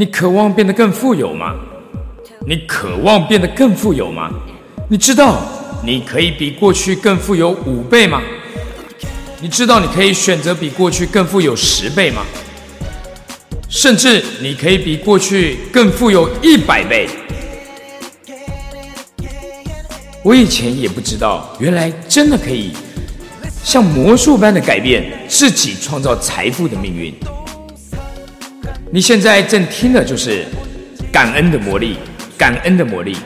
你渴望变得更富有吗？你渴望变得更富有吗？你知道你可以比过去更富有五倍吗？你知道你可以选择比过去更富有十倍吗？甚至你可以比过去更富有一百倍。我以前也不知道，原来真的可以像魔术般的改变自己创造财富的命运。你现在正听的就是感恩的魔力，感恩的魔力。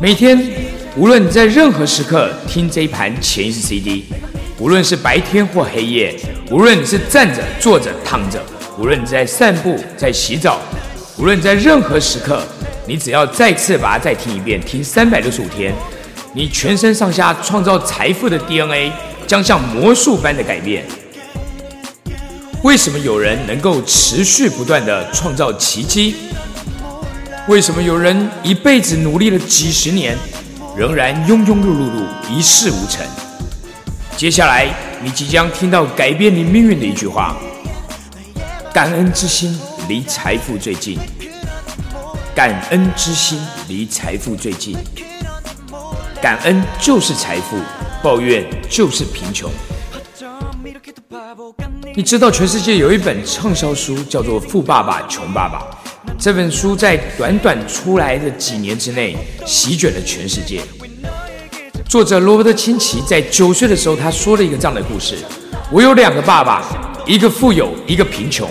每天，无论你在任何时刻听这一盘潜意识 CD，无论是白天或黑夜，无论你是站着、坐着、躺着，无论你在散步、在洗澡，无论在任何时刻。你只要再次把它再听一遍，听三百六十五天，你全身上下创造财富的 DNA 将像魔术般的改变。为什么有人能够持续不断的创造奇迹？为什么有人一辈子努力了几十年，仍然庸庸碌碌碌一事无成？接下来你即将听到改变你命运的一句话：感恩之心离财富最近。感恩之心离财富最近，感恩就是财富，抱怨就是贫穷。你知道全世界有一本畅销书叫做《富爸爸穷爸爸》，这本书在短短出来的几年之内席卷了全世界。作者罗伯特清崎在九岁的时候，他说了一个这样的故事：我有两个爸爸，一个富有，一个贫穷。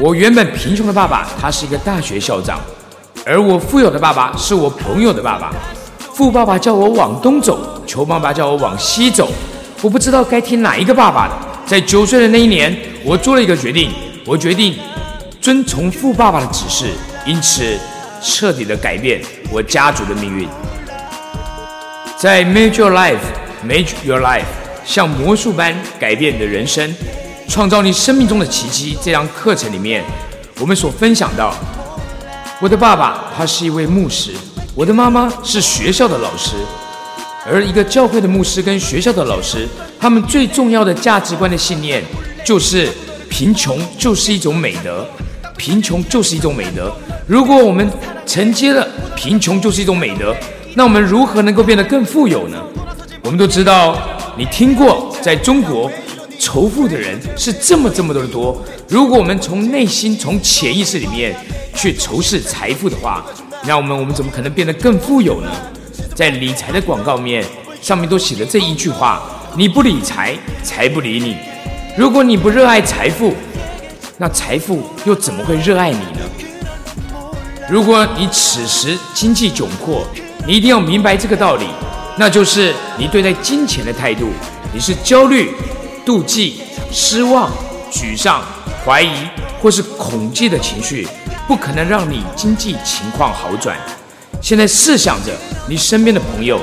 我原本贫穷的爸爸，他是一个大学校长，而我富有的爸爸是我朋友的爸爸。富爸爸叫我往东走，穷爸爸叫我往西走。我不知道该听哪一个爸爸的。在九岁的那一年，我做了一个决定，我决定遵从富爸爸的指示，因此彻底的改变我家族的命运。在 Make Your Life，Make Your Life，像魔术般改变你的人生。创造你生命中的奇迹。这堂课程里面，我们所分享到，我的爸爸他是一位牧师，我的妈妈是学校的老师，而一个教会的牧师跟学校的老师，他们最重要的价值观的信念就是贫穷就是一种美德，贫穷就是一种美德。如果我们承接了贫穷就是一种美德，那我们如何能够变得更富有呢？我们都知道，你听过在中国。仇富的人是这么这么多的多。如果我们从内心、从潜意识里面去仇视财富的话，那我们我们怎么可能变得更富有呢？在理财的广告面上面都写了这一句话：你不理财，财不理你。如果你不热爱财富，那财富又怎么会热爱你呢？如果你此时经济窘迫，你一定要明白这个道理，那就是你对待金钱的态度，你是焦虑。妒忌、失望、沮丧、怀疑或是恐惧的情绪，不可能让你经济情况好转。现在试想着你身边的朋友，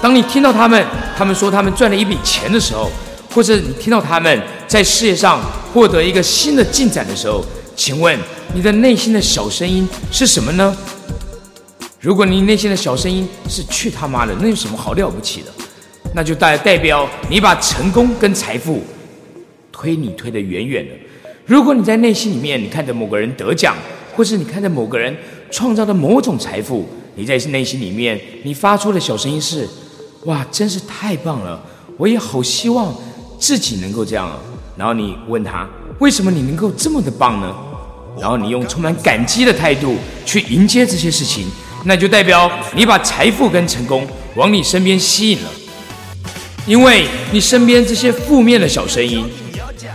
当你听到他们他们说他们赚了一笔钱的时候，或者你听到他们在事业上获得一个新的进展的时候，请问你的内心的小声音是什么呢？如果你内心的小声音是“去他妈的”，那有什么好了不起的？那就代代表你把成功跟财富推你推得远远的。如果你在内心里面，你看着某个人得奖，或是你看着某个人创造的某种财富，你在内心里面你发出的小声音是：哇，真是太棒了！我也好希望自己能够这样。然后你问他，为什么你能够这么的棒呢？然后你用充满感激的态度去迎接这些事情，那就代表你把财富跟成功往你身边吸引了。因为你身边这些负面的小声音，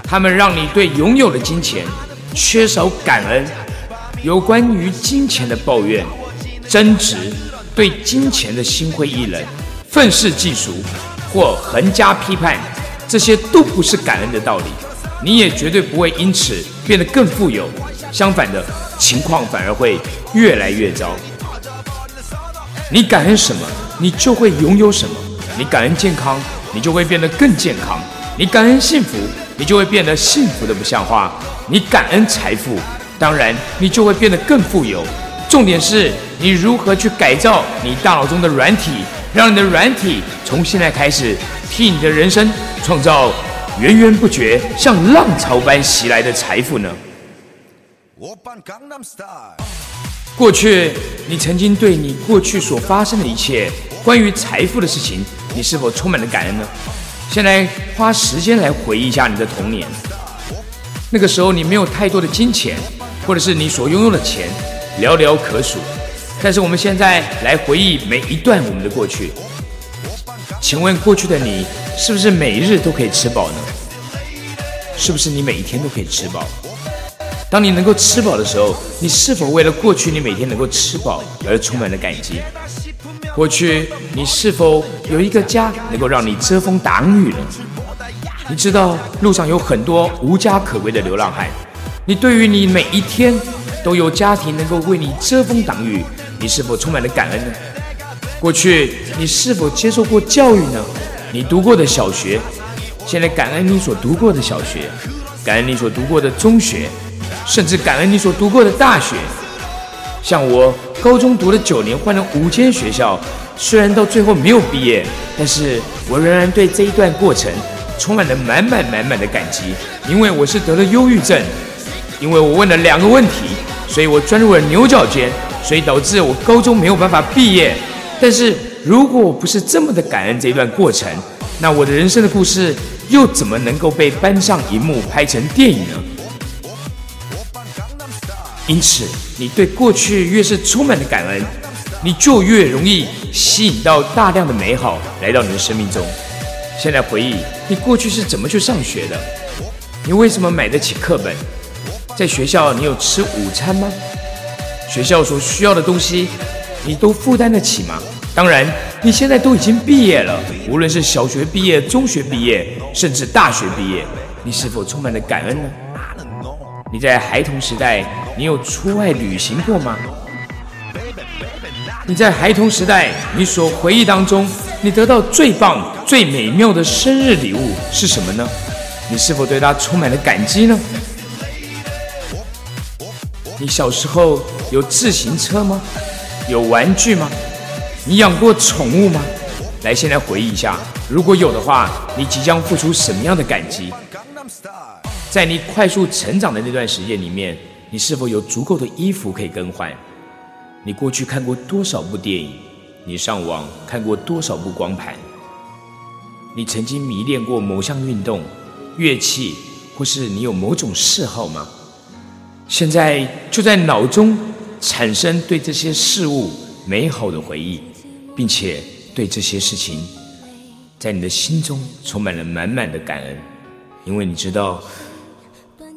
他们让你对拥有的金钱缺少感恩，有关于金钱的抱怨、争执，对金钱的心灰意冷、愤世嫉俗或横加批判，这些都不是感恩的道理。你也绝对不会因此变得更富有，相反的情况反而会越来越糟。你感恩什么，你就会拥有什么。你感恩健康。你就会变得更健康，你感恩幸福，你就会变得幸福的不像话。你感恩财富，当然你就会变得更富有。重点是你如何去改造你大脑中的软体，让你的软体从现在开始替你的人生创造源源不绝、像浪潮般袭来的财富呢？过去，你曾经对你过去所发生的一切关于财富的事情，你是否充满了感恩呢？现在花时间来回忆一下你的童年，那个时候你没有太多的金钱，或者是你所拥有的钱寥寥可数。但是我们现在来回忆每一段我们的过去，请问过去的你是不是每日都可以吃饱呢？是不是你每一天都可以吃饱？当你能够吃饱的时候，你是否为了过去你每天能够吃饱而充满了感激？过去你是否有一个家能够让你遮风挡雨呢？你知道路上有很多无家可归的流浪汉，你对于你每一天都有家庭能够为你遮风挡雨，你是否充满了感恩呢？过去你是否接受过教育呢？你读过的小学。现在感恩你所读过的小学，感恩你所读过的中学，甚至感恩你所读过的大学。像我高中读了九年，换了五间学校，虽然到最后没有毕业，但是我仍然对这一段过程充满了满满满满的感激。因为我是得了忧郁症，因为我问了两个问题，所以我钻入了牛角尖，所以导致我高中没有办法毕业。但是如果我不是这么的感恩这一段过程，那我的人生的故事又怎么能够被搬上荧幕拍成电影呢？因此，你对过去越是充满了感恩，你就越容易吸引到大量的美好来到你的生命中。现在回忆，你过去是怎么去上学的？你为什么买得起课本？在学校，你有吃午餐吗？学校所需要的东西，你都负担得起吗？当然，你现在都已经毕业了，无论是小学毕业、中学毕业，甚至大学毕业，你是否充满了感恩呢？你在孩童时代，你有出外旅行过吗？你在孩童时代，你所回忆当中，你得到最棒、最美妙的生日礼物是什么呢？你是否对它充满了感激呢？你小时候有自行车吗？有玩具吗？你养过宠物吗？来，现在回忆一下，如果有的话，你即将付出什么样的感激？在你快速成长的那段时间里面，你是否有足够的衣服可以更换？你过去看过多少部电影？你上网看过多少部光盘？你曾经迷恋过某项运动、乐器，或是你有某种嗜好吗？现在就在脑中产生对这些事物美好的回忆。并且对这些事情，在你的心中充满了满满的感恩，因为你知道，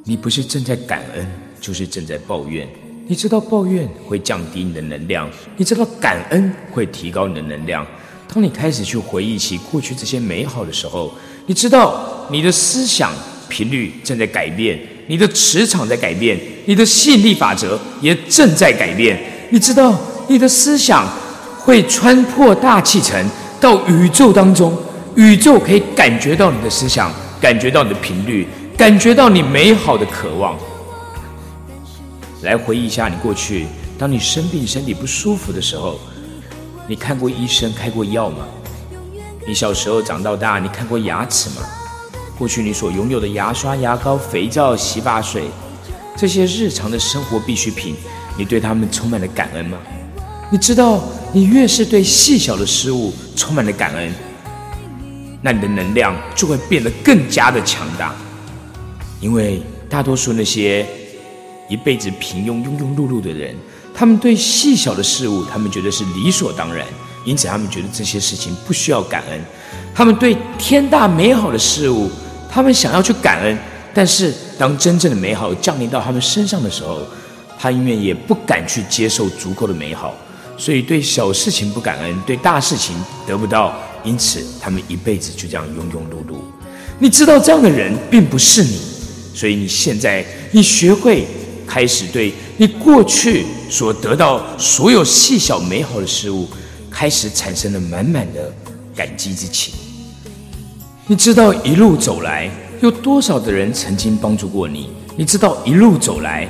你不是正在感恩，就是正在抱怨。你知道抱怨会降低你的能量，你知道感恩会提高你的能量。当你开始去回忆起过去这些美好的时候，你知道你的思想频率正在改变，你的磁场在改变，你的吸引力法则也正在改变。你知道你的思想。会穿破大气层到宇宙当中，宇宙可以感觉到你的思想，感觉到你的频率，感觉到你美好的渴望。来回忆一下你过去，当你生病、身体不舒服的时候，你看过医生开过药吗？你小时候长到大，你看过牙齿吗？过去你所拥有的牙刷、牙膏、肥皂、洗发水，这些日常的生活必需品，你对他们充满了感恩吗？你知道，你越是对细小的事物充满了感恩，那你的能量就会变得更加的强大。因为大多数那些一辈子平庸、庸庸碌碌的人，他们对细小的事物，他们觉得是理所当然，因此他们觉得这些事情不需要感恩。他们对天大美好的事物，他们想要去感恩，但是当真正的美好降临到他们身上的时候，他永远也不敢去接受足够的美好。所以对小事情不感恩，对大事情得不到，因此他们一辈子就这样庸庸碌碌。你知道这样的人并不是你，所以你现在你学会开始对你过去所得到所有细小美好的事物，开始产生了满满的感激之情。你知道一路走来有多少的人曾经帮助过你？你知道一路走来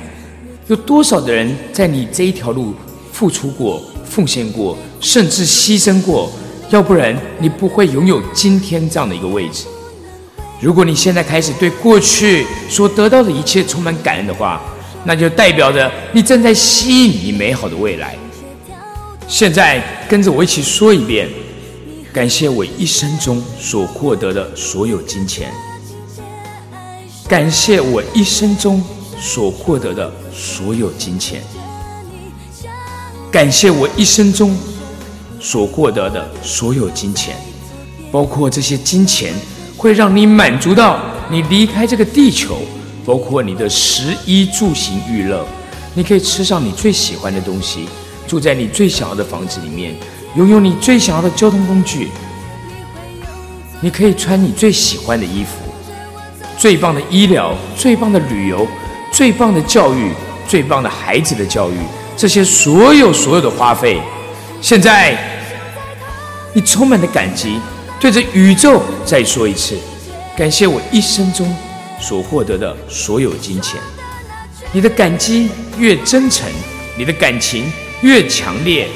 有多少的人在你这一条路付出过？奉献过，甚至牺牲过，要不然你不会拥有今天这样的一个位置。如果你现在开始对过去所得到的一切充满感恩的话，那就代表着你正在吸引你美好的未来。现在跟着我一起说一遍：感谢我一生中所获得的所有金钱。感谢我一生中所获得的所有金钱。感谢我一生中所获得的所有金钱，包括这些金钱会让你满足到你离开这个地球，包括你的食衣住行娱乐，你可以吃上你最喜欢的东西，住在你最想要的房子里面，拥有你最想要的交通工具，你可以穿你最喜欢的衣服。最棒的医疗，最棒的旅游，最棒的教育，最棒的孩子的教育，这些所有所有的花费，现在你充满了感激，对着宇宙再说一次，感谢我一生中所获得的所有金钱。你的感激越真诚，你的感情越强烈，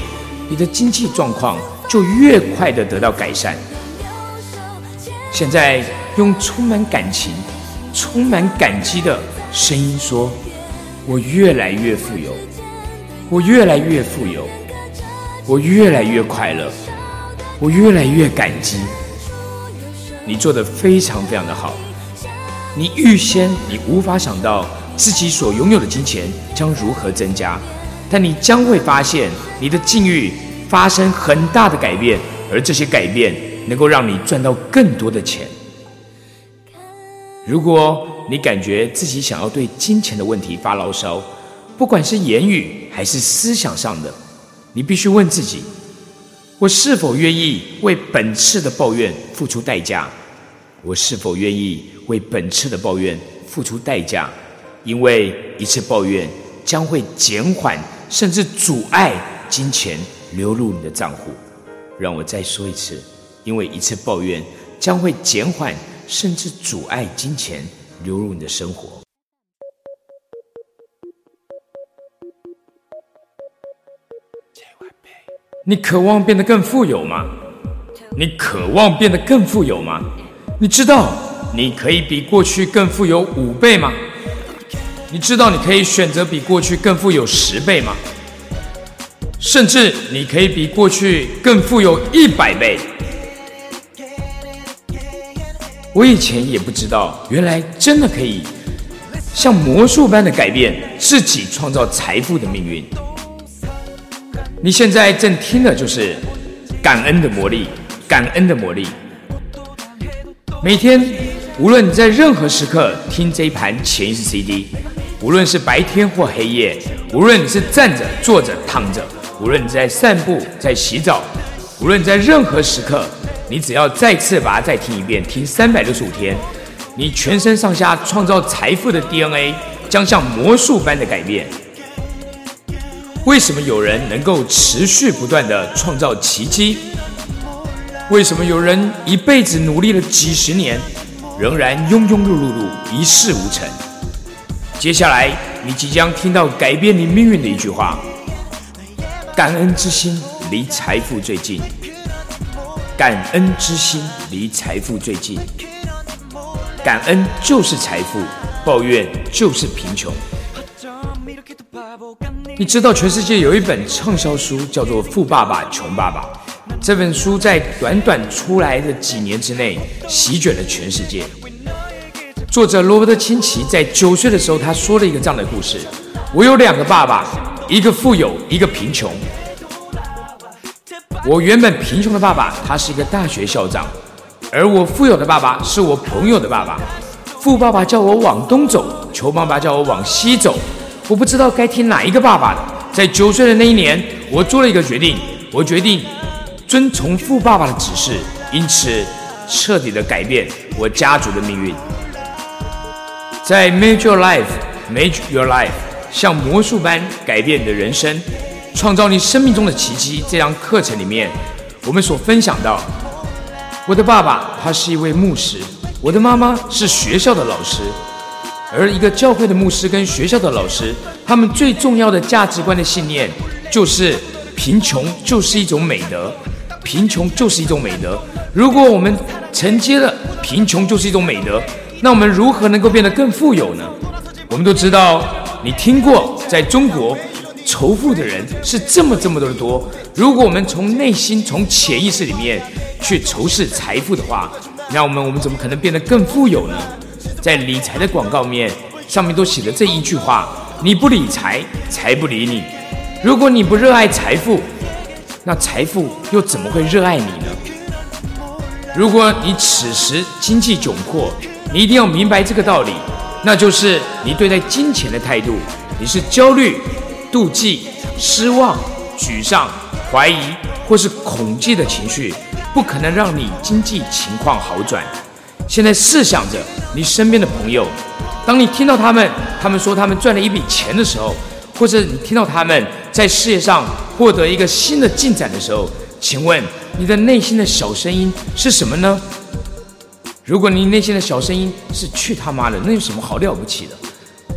你的经济状况就越快的得到改善。现在。用充满感情、充满感激的声音说：“我越来越富有，我越来越富有，我越来越快乐，我越来越感激。”你做的非常非常的好。你预先你无法想到自己所拥有的金钱将如何增加，但你将会发现你的境遇发生很大的改变，而这些改变能够让你赚到更多的钱。如果你感觉自己想要对金钱的问题发牢骚，不管是言语还是思想上的，你必须问自己：我是否愿意为本次的抱怨付出代价？我是否愿意为本次的抱怨付出代价？因为一次抱怨将会减缓甚至阻碍金钱流入你的账户。让我再说一次：因为一次抱怨将会减缓。甚至阻碍金钱流入你的生活。你渴望变得更富有吗？你渴望变得更富有吗？你知道你可以比过去更富有五倍吗？你知道你可以选择比过去更富有十倍吗？甚至你可以比过去更富有一百倍。我以前也不知道，原来真的可以像魔术般的改变自己创造财富的命运。你现在正听的就是感恩的魔力，感恩的魔力。每天，无论你在任何时刻听这一盘潜意识 CD，无论是白天或黑夜，无论你是站着、坐着、躺着，无论你在散步、在洗澡，无论在任何时刻。你只要再次把它再听一遍，听三百六十五天，你全身上下创造财富的 DNA 将像魔术般的改变。为什么有人能够持续不断的创造奇迹？为什么有人一辈子努力了几十年，仍然庸庸碌碌碌一事无成？接下来你即将听到改变你命运的一句话：感恩之心离财富最近。感恩之心离财富最近，感恩就是财富，抱怨就是贫穷。你知道全世界有一本畅销书叫做《富爸爸穷爸爸》，这本书在短短出来的几年之内席卷了全世界。作者罗伯特清崎在九岁的时候，他说了一个这样的故事：我有两个爸爸，一个富有，一个贫穷。我原本贫穷的爸爸，他是一个大学校长，而我富有的爸爸是我朋友的爸爸。富爸爸叫我往东走，穷爸爸叫我往西走。我不知道该听哪一个爸爸的。在九岁的那一年，我做了一个决定，我决定遵从富爸爸的指示，因此彻底的改变我家族的命运。在 Make Your Life，Make Your Life，像魔术般改变你的人生。创造你生命中的奇迹。这堂课程里面，我们所分享到，我的爸爸他是一位牧师，我的妈妈是学校的老师，而一个教会的牧师跟学校的老师，他们最重要的价值观的信念就是贫穷就是一种美德，贫穷就是一种美德。如果我们承接了贫穷就是一种美德，那我们如何能够变得更富有呢？我们都知道。你听过，在中国仇富的人是这么这么多的多。如果我们从内心、从潜意识里面去仇视财富的话，那我们我们怎么可能变得更富有呢？在理财的广告面上面都写着这一句话：你不理财，财不理你。如果你不热爱财富，那财富又怎么会热爱你呢？如果你此时经济窘迫，你一定要明白这个道理，那就是你对待金钱的态度，你是焦虑、妒忌、失望、沮丧、怀疑或是恐惧的情绪，不可能让你经济情况好转。现在试想着你身边的朋友，当你听到他们他们说他们赚了一笔钱的时候，或者你听到他们在事业上获得一个新的进展的时候，请问你的内心的小声音是什么呢？如果你内心的小声音是“去他妈的”，那有什么好了不起的？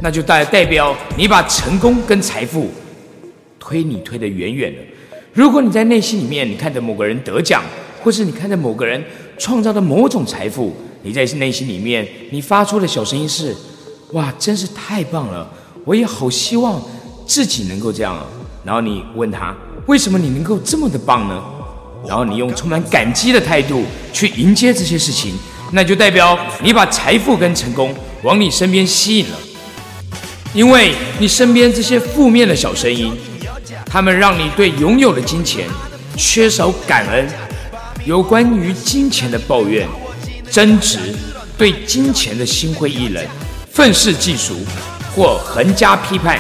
那就代代表你把成功跟财富推你推得远远的。如果你在内心里面，你看着某个人得奖，或是你看着某个人创造的某种财富，你在内心里面你发出的小声音是：“哇，真是太棒了！我也好希望自己能够这样。”然后你问他：“为什么你能够这么的棒呢？”然后你用充满感激的态度去迎接这些事情。那就代表你把财富跟成功往你身边吸引了，因为你身边这些负面的小声音，他们让你对拥有的金钱缺少感恩，有关于金钱的抱怨、争执，对金钱的心灰意冷、愤世嫉俗或横加批判，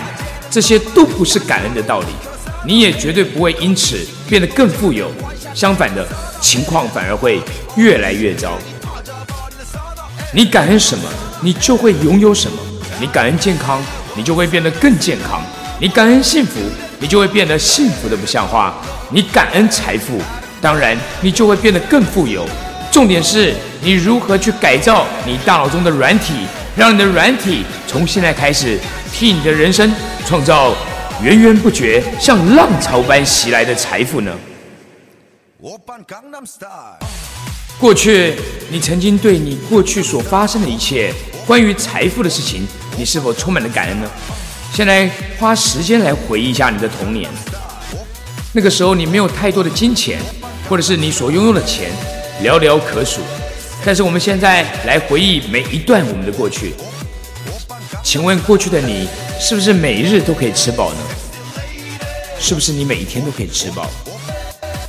这些都不是感恩的道理。你也绝对不会因此变得更富有，相反的情况反而会越来越糟。你感恩什么，你就会拥有什么。你感恩健康，你就会变得更健康；你感恩幸福，你就会变得幸福的不像话。你感恩财富，当然你就会变得更富有。重点是你如何去改造你大脑中的软体，让你的软体从现在开始替你的人生创造源源不绝、像浪潮般袭来的财富呢？过去，你曾经对你过去所发生的一切关于财富的事情，你是否充满了感恩呢？先来花时间来回忆一下你的童年，那个时候你没有太多的金钱，或者是你所拥有的钱寥寥可数。但是我们现在来回忆每一段我们的过去，请问过去的你是不是每日都可以吃饱呢？是不是你每一天都可以吃饱？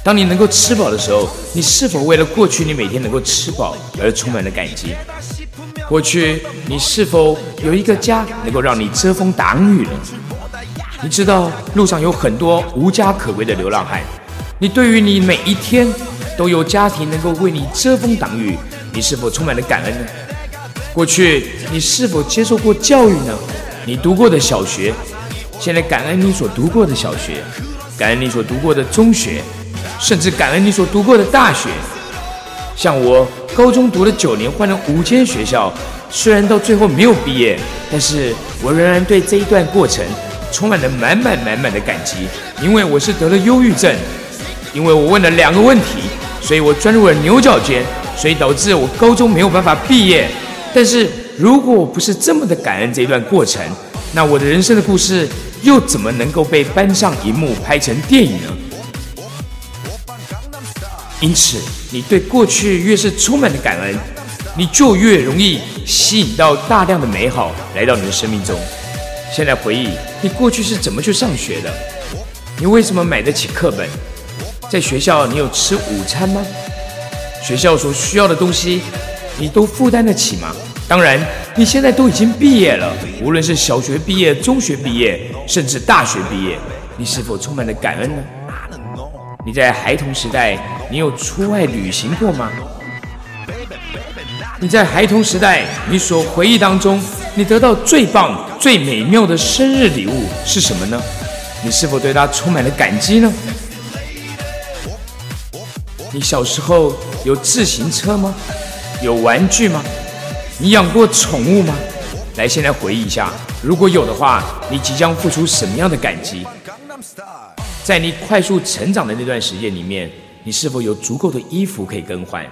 当你能够吃饱的时候，你是否为了过去你每天能够吃饱而充满了感激？过去你是否有一个家能够让你遮风挡雨呢？你知道路上有很多无家可归的流浪汉，你对于你每一天都有家庭能够为你遮风挡雨，你是否充满了感恩呢？过去你是否接受过教育呢？你读过的小学，现在感恩你所读过的小学，感恩你所读过的中学。甚至感恩你所读过的大学，像我高中读了九年，换了五间学校，虽然到最后没有毕业，但是我仍然对这一段过程充满了满满满满的感激。因为我是得了忧郁症，因为我问了两个问题，所以我钻入了牛角尖，所以导致我高中没有办法毕业。但是如果我不是这么的感恩这一段过程，那我的人生的故事又怎么能够被搬上荧幕拍成电影呢？因此，你对过去越是充满的感恩，你就越容易吸引到大量的美好来到你的生命中。现在回忆，你过去是怎么去上学的？你为什么买得起课本？在学校，你有吃午餐吗？学校所需要的东西，你都负担得起吗？当然，你现在都已经毕业了，无论是小学毕业、中学毕业，甚至大学毕业，你是否充满了感恩呢？你在孩童时代，你有出外旅行过吗？你在孩童时代，你所回忆当中，你得到最棒、最美妙的生日礼物是什么呢？你是否对它充满了感激呢？你小时候有自行车吗？有玩具吗？你养过宠物吗？来，现在回忆一下，如果有的话，你即将付出什么样的感激？在你快速成长的那段时间里面，你是否有足够的衣服可以更换？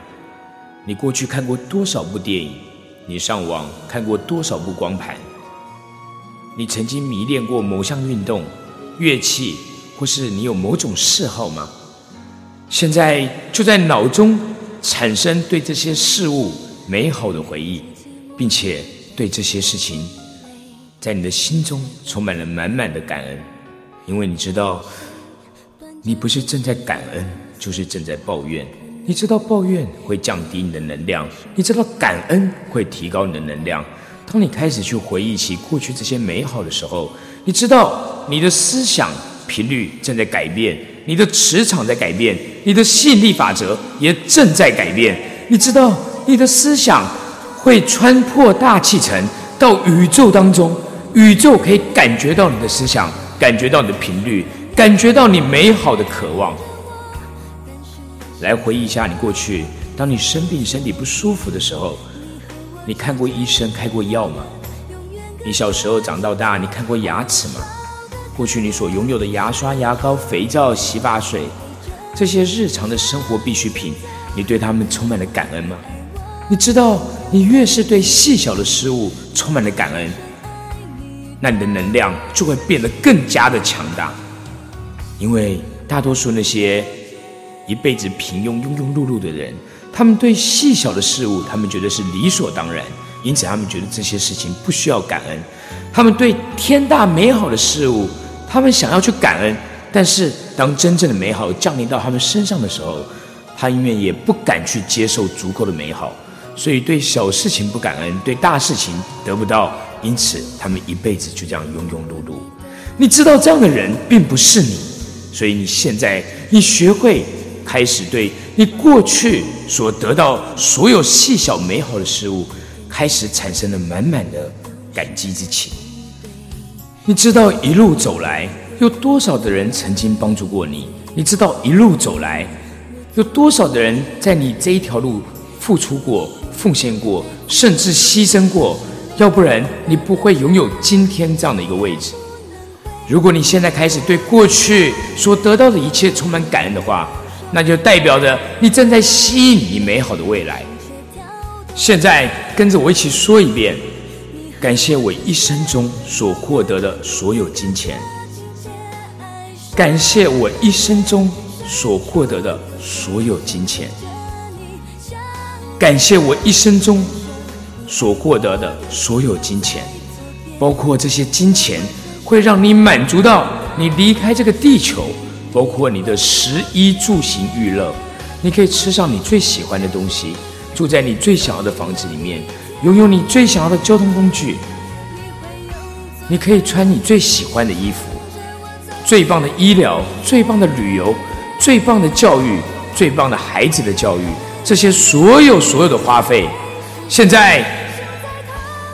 你过去看过多少部电影？你上网看过多少部光盘？你曾经迷恋过某项运动、乐器，或是你有某种嗜好吗？现在就在脑中产生对这些事物美好的回忆，并且对这些事情，在你的心中充满了满满的感恩，因为你知道，你不是正在感恩，就是正在抱怨。你知道抱怨会降低你的能量，你知道感恩会提高你的能量。当你开始去回忆起过去这些美好的时候，你知道你的思想频率正在改变，你的磁场在改变，你的吸引力法则也正在改变。你知道你的思想会穿破大气层到宇宙当中，宇宙可以感觉到你的思想，感觉到你的频率，感觉到你美好的渴望。来回忆一下你过去，当你生病、身体不舒服的时候。你看过医生开过药吗？你小时候长到大，你看过牙齿吗？过去你所拥有的牙刷、牙膏、肥皂、洗发水，这些日常的生活必需品，你对他们充满了感恩吗？你知道，你越是对细小的事物充满了感恩，那你的能量就会变得更加的强大。因为大多数那些一辈子平庸、庸庸碌碌的人。他们对细小的事物，他们觉得是理所当然，因此他们觉得这些事情不需要感恩。他们对天大美好的事物，他们想要去感恩，但是当真正的美好降临到他们身上的时候，他们也不敢去接受足够的美好，所以对小事情不感恩，对大事情得不到，因此他们一辈子就这样庸庸碌碌。你知道这样的人并不是你，所以你现在你学会。开始对你过去所得到所有细小美好的事物，开始产生了满满的感激之情。你知道一路走来有多少的人曾经帮助过你？你知道一路走来有多少的人在你这一条路付出过、奉献过，甚至牺牲过？要不然你不会拥有今天这样的一个位置。如果你现在开始对过去所得到的一切充满感恩的话，那就代表着你正在吸引你美好的未来。现在跟着我一起说一遍：感谢我一生中所获得的所有金钱，感谢我一生中所获得的所有金钱，感谢我一生中所获得的所有金钱，包括这些金钱会让你满足到你离开这个地球。包括你的食衣住行娱乐，你可以吃上你最喜欢的东西，住在你最想要的房子里面，拥有你最想要的交通工具。你可以穿你最喜欢的衣服，最棒的医疗，最棒的旅游，最棒的教育，最棒的孩子的教育，这些所有所有的花费，现在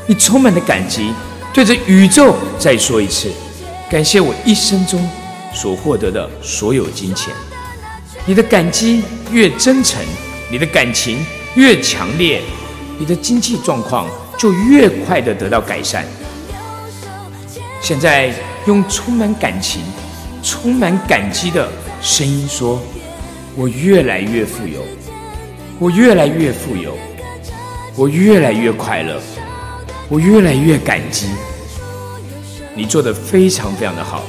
你充满了感激，对着宇宙再说一次，感谢我一生中。所获得的所有金钱，你的感激越真诚，你的感情越强烈，你的经济状况就越快的得到改善。现在用充满感情、充满感激的声音说：“我越来越富有，我越来越富有，我越来越快乐，我越来越感激。”你做的非常非常的好。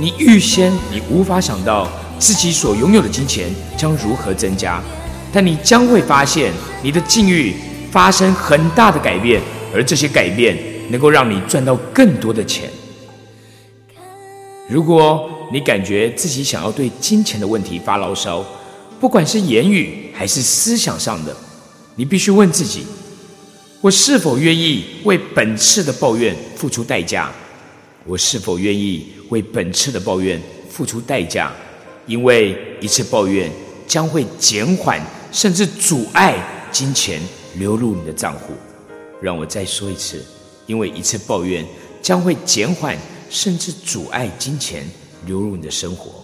你预先，你无法想到自己所拥有的金钱将如何增加，但你将会发现你的境遇发生很大的改变，而这些改变能够让你赚到更多的钱。如果你感觉自己想要对金钱的问题发牢骚，不管是言语还是思想上的，你必须问自己：我是否愿意为本次的抱怨付出代价？我是否愿意为本次的抱怨付出代价？因为一次抱怨将会减缓甚至阻碍金钱流入你的账户。让我再说一次，因为一次抱怨将会减缓甚至阻碍金钱流入你的生活。